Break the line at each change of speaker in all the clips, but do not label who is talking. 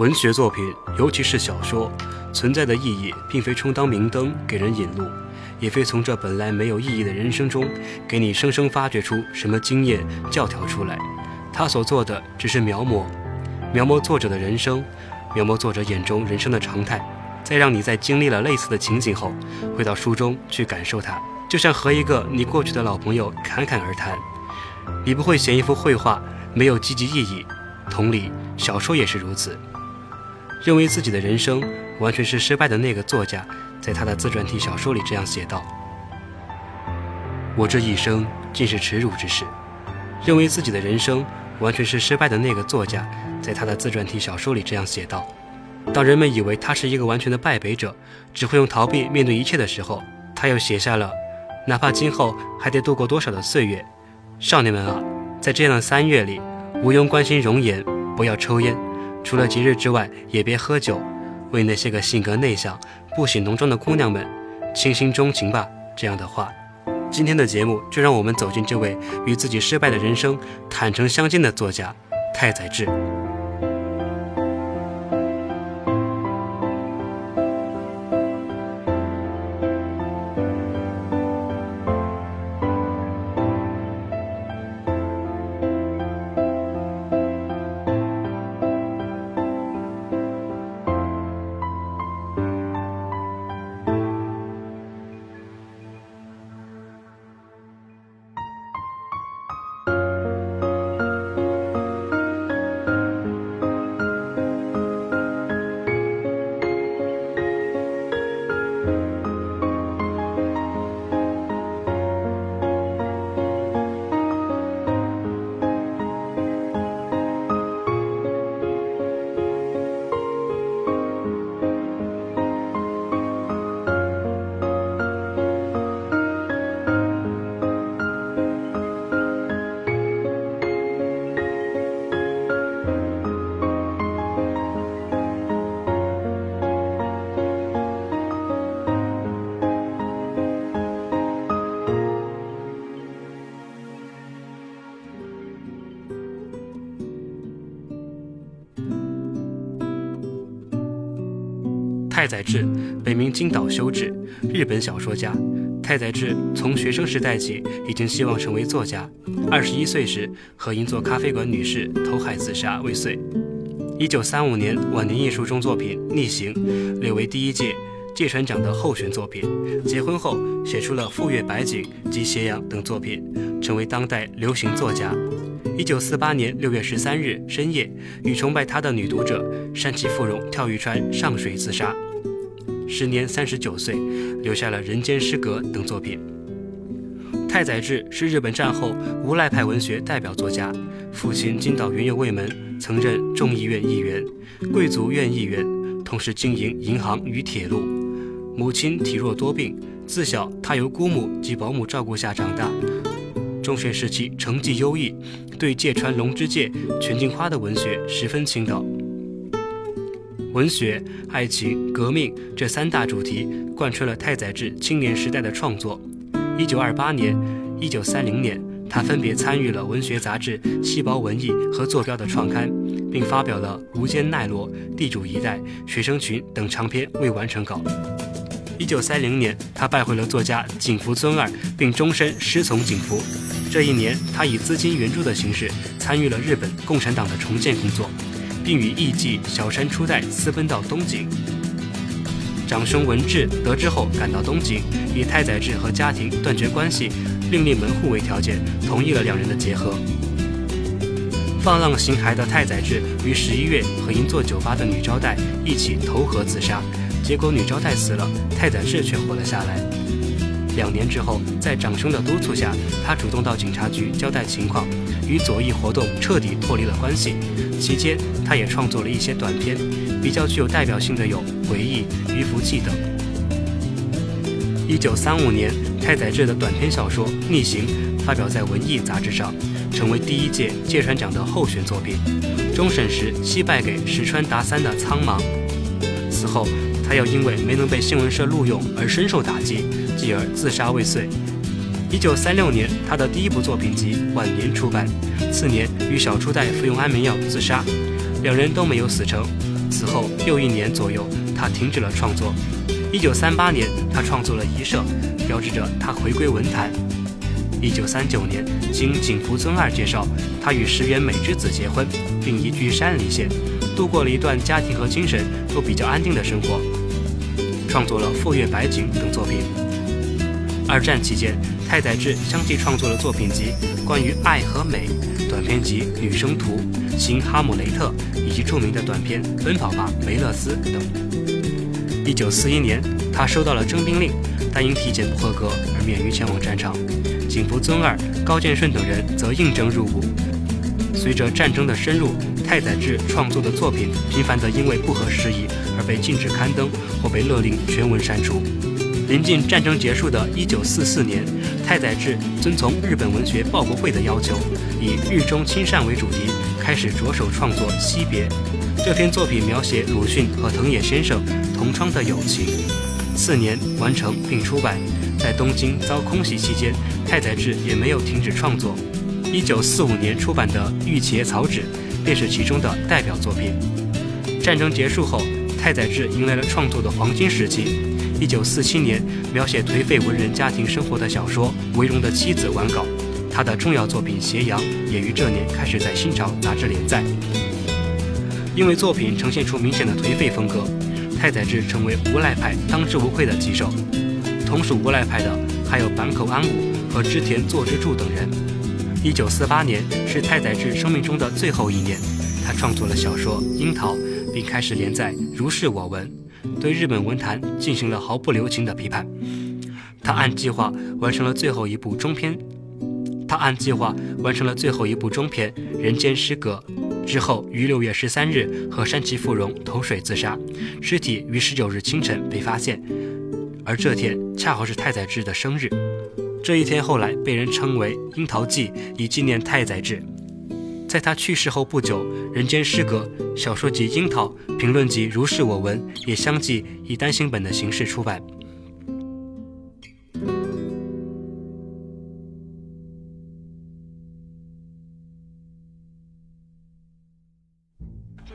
文学作品，尤其是小说，存在的意义并非充当明灯给人引路，也非从这本来没有意义的人生中给你生生发掘出什么经验教条出来。他所做的只是描摹，描摹作者的人生，描摹作者眼中人生的常态，再让你在经历了类似的情景后，回到书中去感受它，就像和一个你过去的老朋友侃侃而谈。你不会嫌一幅绘画没有积极意义，同理，小说也是如此。认为自己的人生完全是失败的那个作家，在他的自传体小说里这样写道：“我这一生尽是耻辱之事。”认为自己的人生完全是失败的那个作家，在他的自传体小说里这样写道：“当人们以为他是一个完全的败北者，只会用逃避面对一切的时候，他又写下了：哪怕今后还得度过多少的岁月，少年们啊，在这样的三月里，毋庸关心容颜，不要抽烟。”除了节日之外，也别喝酒。为那些个性格内向、不喜浓妆的姑娘们，倾心钟情吧。这样的话，今天的节目就让我们走进这位与自己失败的人生坦诚相见的作家太宰治。宰治，本名金岛修治，日本小说家。太宰治从学生时代起已经希望成为作家。二十一岁时，和银座咖啡馆女士投海自杀未遂。一九三五年，晚年艺术中作品《逆行》列为第一届芥川奖的候选作品。结婚后，写出了《富岳百景》及《斜阳》等作品，成为当代流行作家。一九四八年六月十三日深夜，与崇拜他的女读者山崎富荣跳渔船上水自杀。时年三十九岁，留下了《人间失格》等作品。太宰治是日本战后无赖派文学代表作家，父亲金岛元右卫门曾任众议院议员、贵族院议员，同时经营银行与铁路。母亲体弱多病，自小他由姑母及保姆照顾下长大。中学时期成绩优异，对芥川龙之介、全镜花的文学十分倾倒。文学、爱情、革命这三大主题贯穿了太宰治青年时代的创作。一九二八年、一九三零年，他分别参与了文学杂志《细胞文艺》和坐标的创刊，并发表了《无间奈落》《地主一代》《学生群》等长篇未完成稿。一九三零年，他拜会了作家井伏尊二，并终身师从井伏。这一年，他以资金援助的形式参与了日本共产党的重建工作。并与艺妓小山初代私奔到东京。长兄文治得知后赶到东京，以太宰治和家庭断绝关系、另立门户为条件，同意了两人的结合。放浪形骸的太宰治于十一月和银座酒吧的女招待一起投河自杀，结果女招待死了，太宰治却活了下来。两年之后，在长兄的督促下，他主动到警察局交代情况，与左翼活动彻底脱离了关系。期间，他也创作了一些短篇，比较具有代表性的有《回忆》《渔夫记》等。一九三五年，太宰治的短篇小说《逆行》发表在《文艺》杂志上，成为第一届芥川奖的候选作品。终审时惜败给石川达三的《苍茫》。此后，他又因为没能被新闻社录用而深受打击，继而自杀未遂。一九三六年，他的第一部作品集《晚年》出版。次年，与小初代服用安眠药自杀，两人都没有死成。此后又一年左右，他停止了创作。一九三八年，他创作了《遗社》，标志着他回归文坛。一九三九年，经景福尊二介绍，他与石原美之子结婚，并移居山梨县，度过了一段家庭和精神都比较安定的生活，创作了《富岳百景》等作品。二战期间，太宰治相继创作了作品集《关于爱和美》、短篇集《女生图》、《新哈姆雷特》以及著名的短篇《奔跑吧，梅勒斯》等。一九四一年，他收到了征兵令，但因体检不合格而免于前往战场。景福尊二、高建顺等人则应征入伍。随着战争的深入，太宰治创作的作品频繁地因为不合时宜而被禁止刊登或被勒令全文删除。临近战争结束的一九四四年，太宰治遵从日本文学报国会的要求，以日中亲善为主题，开始着手创作《惜别》。这篇作品描写鲁迅和藤野先生同窗的友情。次年完成并出版。在东京遭空袭期间，太宰治也没有停止创作。一九四五年出版的《玉茄草纸》便是其中的代表作品。战争结束后，太宰治迎来了创作的黄金时期。一九四七年，描写颓废文人家庭生活的小说《为荣的妻子》完稿，他的重要作品《斜阳》也于这年开始在《新潮》杂志连载。因为作品呈现出明显的颓废风格，太宰治成为无赖派当之无愧的棘手。同属无赖派的还有坂口安吾和织田作之助等人。一九四八年是太宰治生命中的最后一年，他创作了小说《樱桃》，并开始连载《如是我闻》，对日本文坛进行了毫不留情的批判。他按计划完成了最后一部中篇，他按计划完成了最后一部中篇《人间失格》之后，于六月十三日和山崎富荣投水自杀，尸体于十九日清晨被发现。而这天恰好是太宰治的生日，这一天后来被人称为“樱桃祭”，以纪念太宰治。在他去世后不久，《人间失格》小说集《樱桃》评论集《如是我闻》也相继以单行本的形式出版。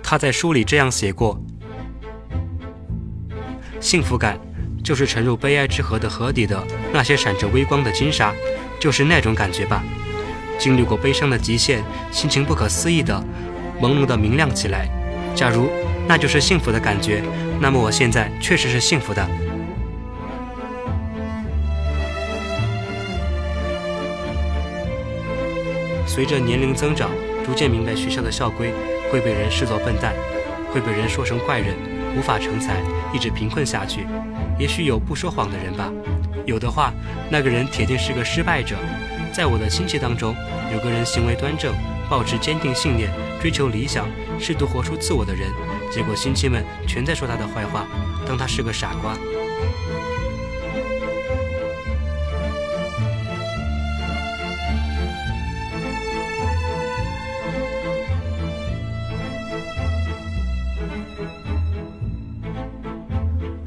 他在书里这样写过：“幸福感。”就是沉入悲哀之河的河底的那些闪着微光的金沙，就是那种感觉吧。经历过悲伤的极限，心情不可思议的朦胧的明亮起来。假如那就是幸福的感觉，那么我现在确实是幸福的。随着年龄增长，逐渐明白学校的校规会被人视作笨蛋，会被人说成怪人，无法成才，一直贫困下去。也许有不说谎的人吧，有的话，那个人铁定是个失败者。在我的亲戚当中，有个人行为端正，保持坚定信念，追求理想，试图活出自我的人，结果亲戚们全在说他的坏话，当他是个傻瓜。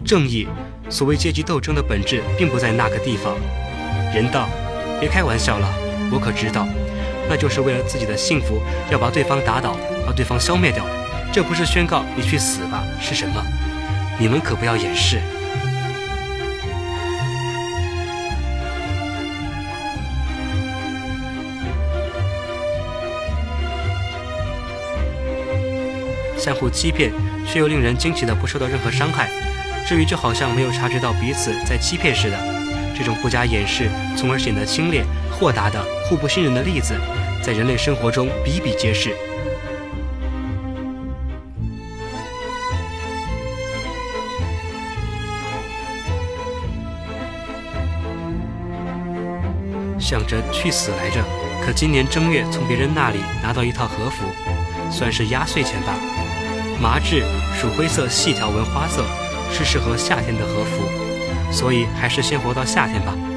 正义。所谓阶级斗争的本质，并不在那个地方。人道，别开玩笑了，我可知道，那就是为了自己的幸福，要把对方打倒，把对方消灭掉。这不是宣告你去死吧？是什么？你们可不要掩饰。相互欺骗，却又令人惊奇的不受到任何伤害。至于就好像没有察觉到彼此在欺骗似的，这种不加掩饰，从而显得清冽豁达的互不信任的例子，在人类生活中比比皆是。想着去死来着，可今年正月从别人那里拿到一套和服，算是压岁钱吧。麻质，鼠灰色细条纹花色。是适合夏天的和服，所以还是先活到夏天吧。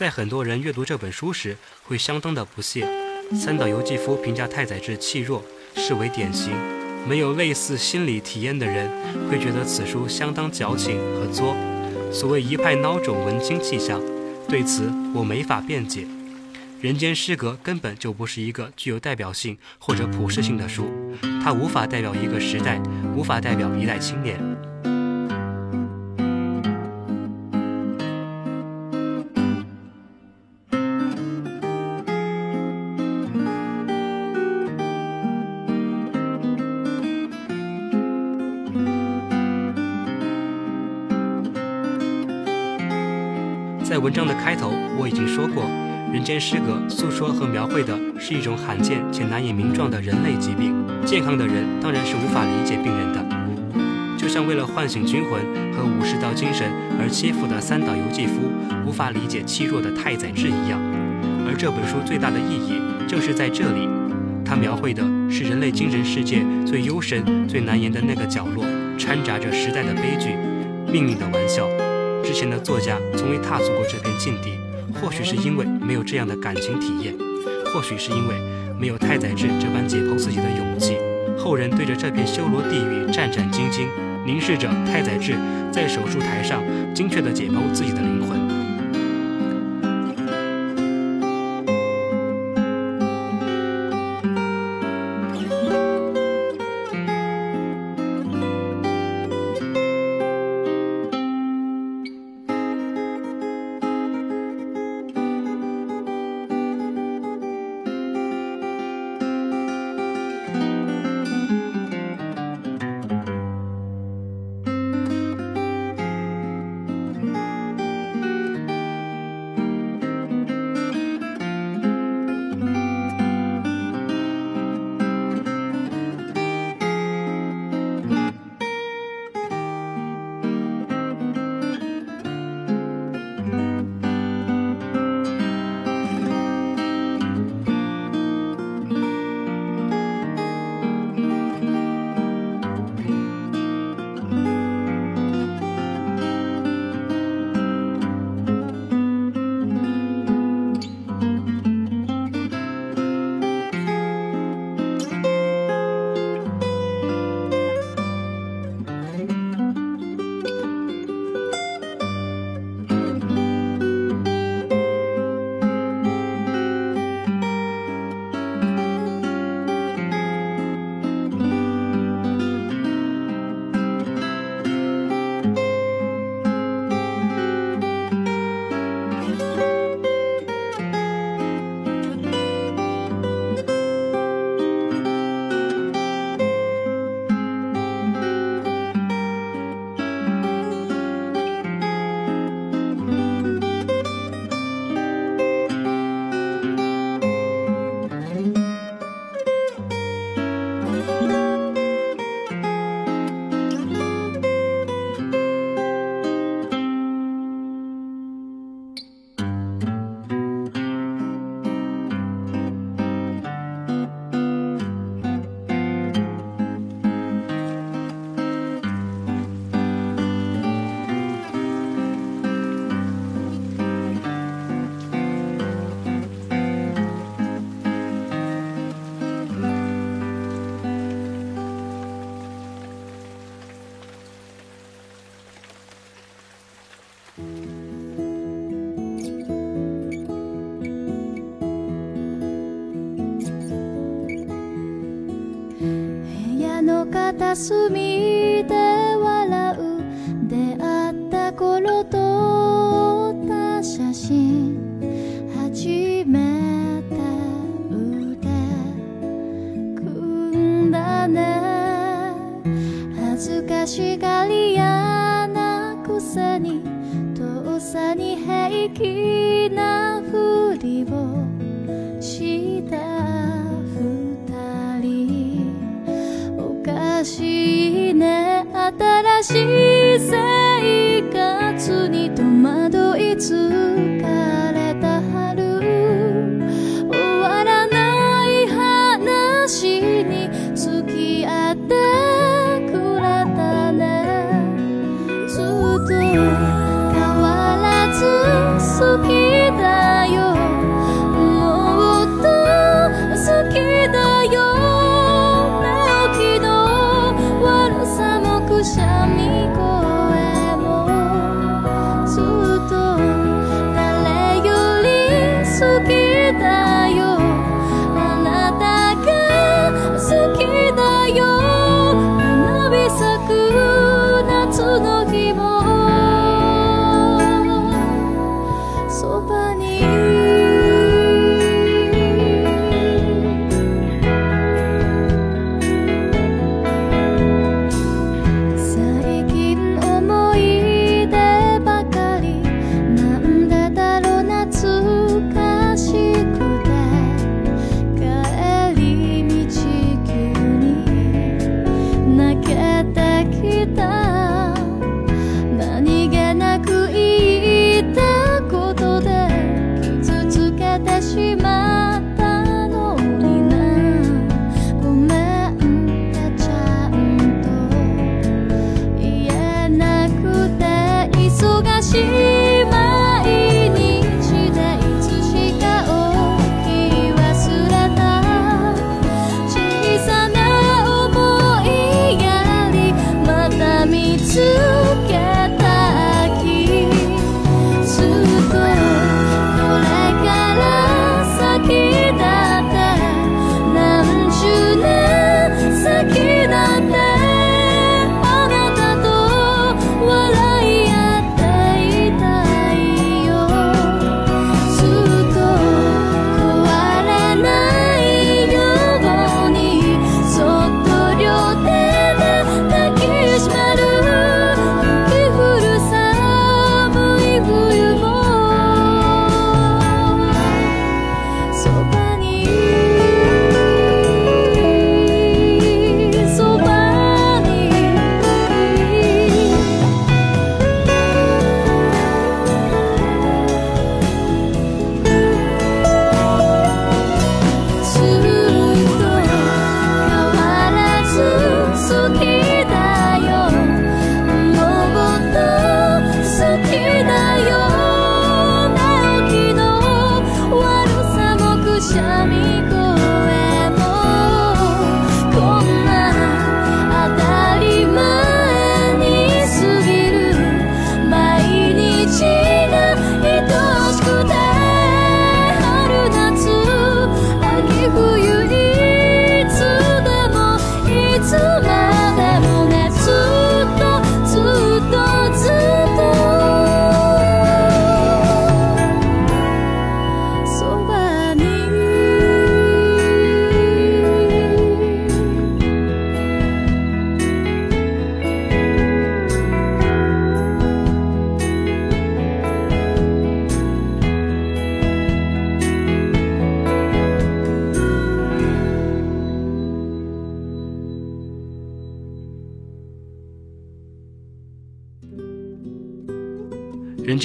在很多人阅读这本书时，会相当的不屑。三岛由纪夫评价太宰治气弱，视为典型。没有类似心理体验的人，会觉得此书相当矫情和作。所谓一派孬种文青气象，对此我没法辩解。《人间失格》根本就不是一个具有代表性或者普适性的书，它无法代表一个时代，无法代表一代青年。在文章的开头，我已经说过，《人间失格》诉说和描绘的是一种罕见且难以名状的人类疾病。健康的人当然是无法理解病人的，就像为了唤醒军魂和武士道精神而欺负的三岛由纪夫无法理解气弱的太宰治一样。而这本书最大的意义正是在这里，它描绘的是人类精神世界最幽深、最难言的那个角落，掺杂着时代的悲剧、命运的玩笑。之前的作家从未踏足过这片禁地，或许是因为没有这样的感情体验，或许是因为没有太宰治这般解剖自己的勇气。后人对着这片修罗地狱战战兢兢，凝视着太宰治在手术台上精确地解剖自己的灵魂。
の片隅で笑う出会った頃撮った写真初めて腕組んだね恥ずかしがり屋なくせに遠さに平気なふりしい生活に戸惑いつか。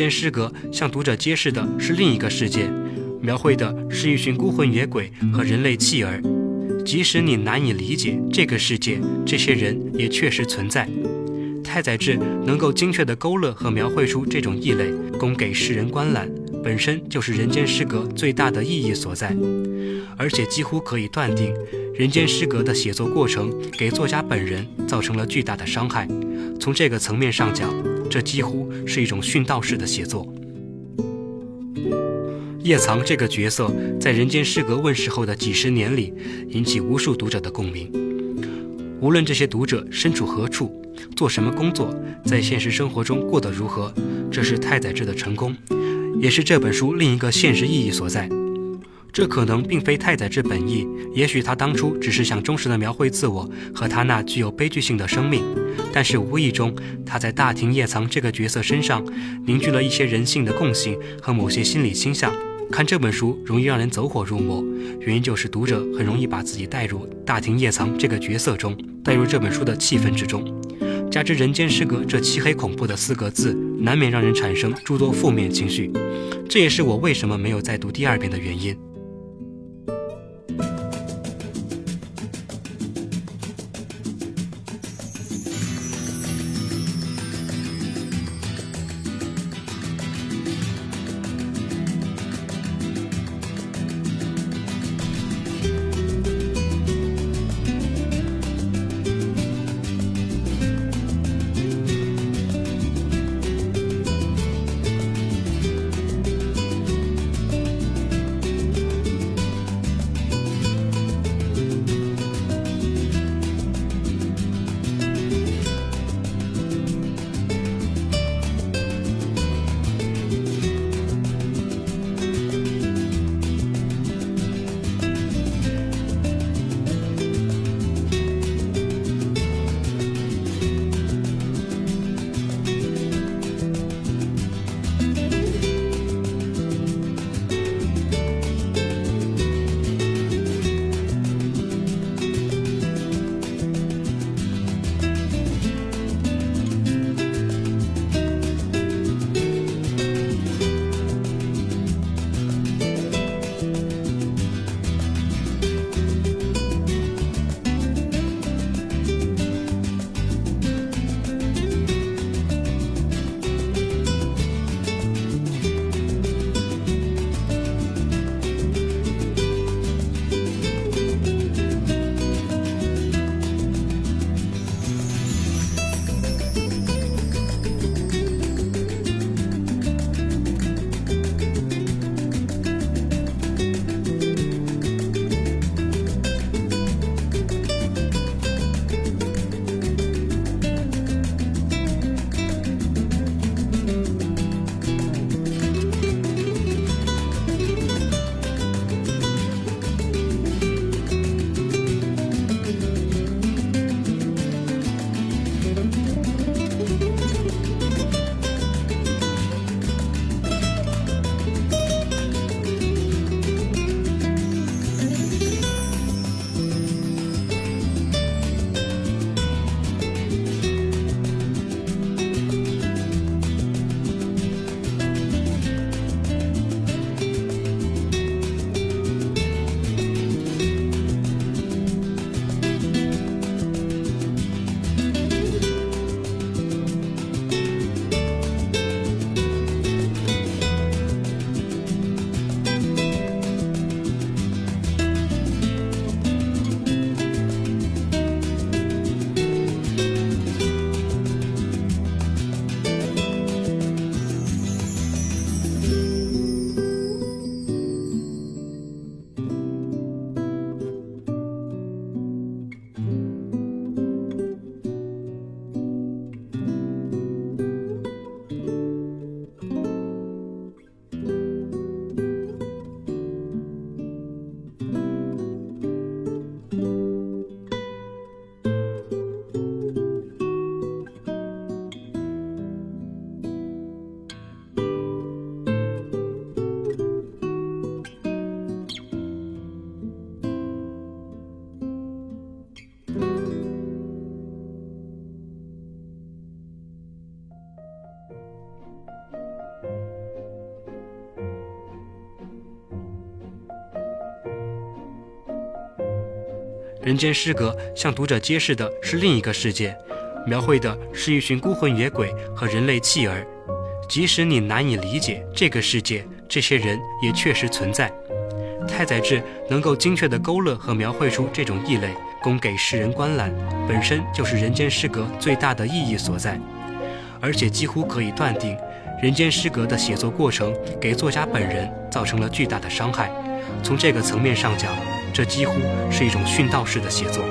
间失格向读者揭示的是另一个世界，描绘的是一群孤魂野鬼和人类弃儿。即使你难以理解这个世界，这些人也确实存在。太宰治能够精确地勾勒和描绘出这种异类，供给世人观览，本身就是人间失格最大的意义所在。而且几乎可以断定，人间失格的写作过程给作家本人造成了巨大的伤害。从这个层面上讲，这几乎是一种殉道式的写作。叶藏这个角色在《人间失格》问世后的几十年里，引起无数读者的共鸣。无论这些读者身处何处，做什么工作，在现实生活中过得如何，这是太宰治的成功，也是这本书另一个现实意义所在。这可能并非太宰治本意，也许他当初只是想忠实地描绘自我和他那具有悲剧性的生命，但是无意中他在大庭叶藏这个角色身上凝聚了一些人性的共性和某些心理倾向。看这本书容易让人走火入魔，原因就是读者很容易把自己带入大庭叶藏这个角色中，带入这本书的气氛之中。加之“人间失格”这漆黑恐怖的四个字，难免让人产生诸多负面情绪。这也是我为什么没有再读第二遍的原因。人间失格向读者揭示的是另一个世界，描绘的是一群孤魂野鬼和人类弃儿。即使你难以理解这个世界，这些人也确实存在。太宰治能够精确地勾勒和描绘出这种异类，供给世人观览，本身就是人间失格最大的意义所在。而且几乎可以断定，人间失格的写作过程给作家本人造成了巨大的伤害。从这个层面上讲，这几乎是一种殉道式的写作。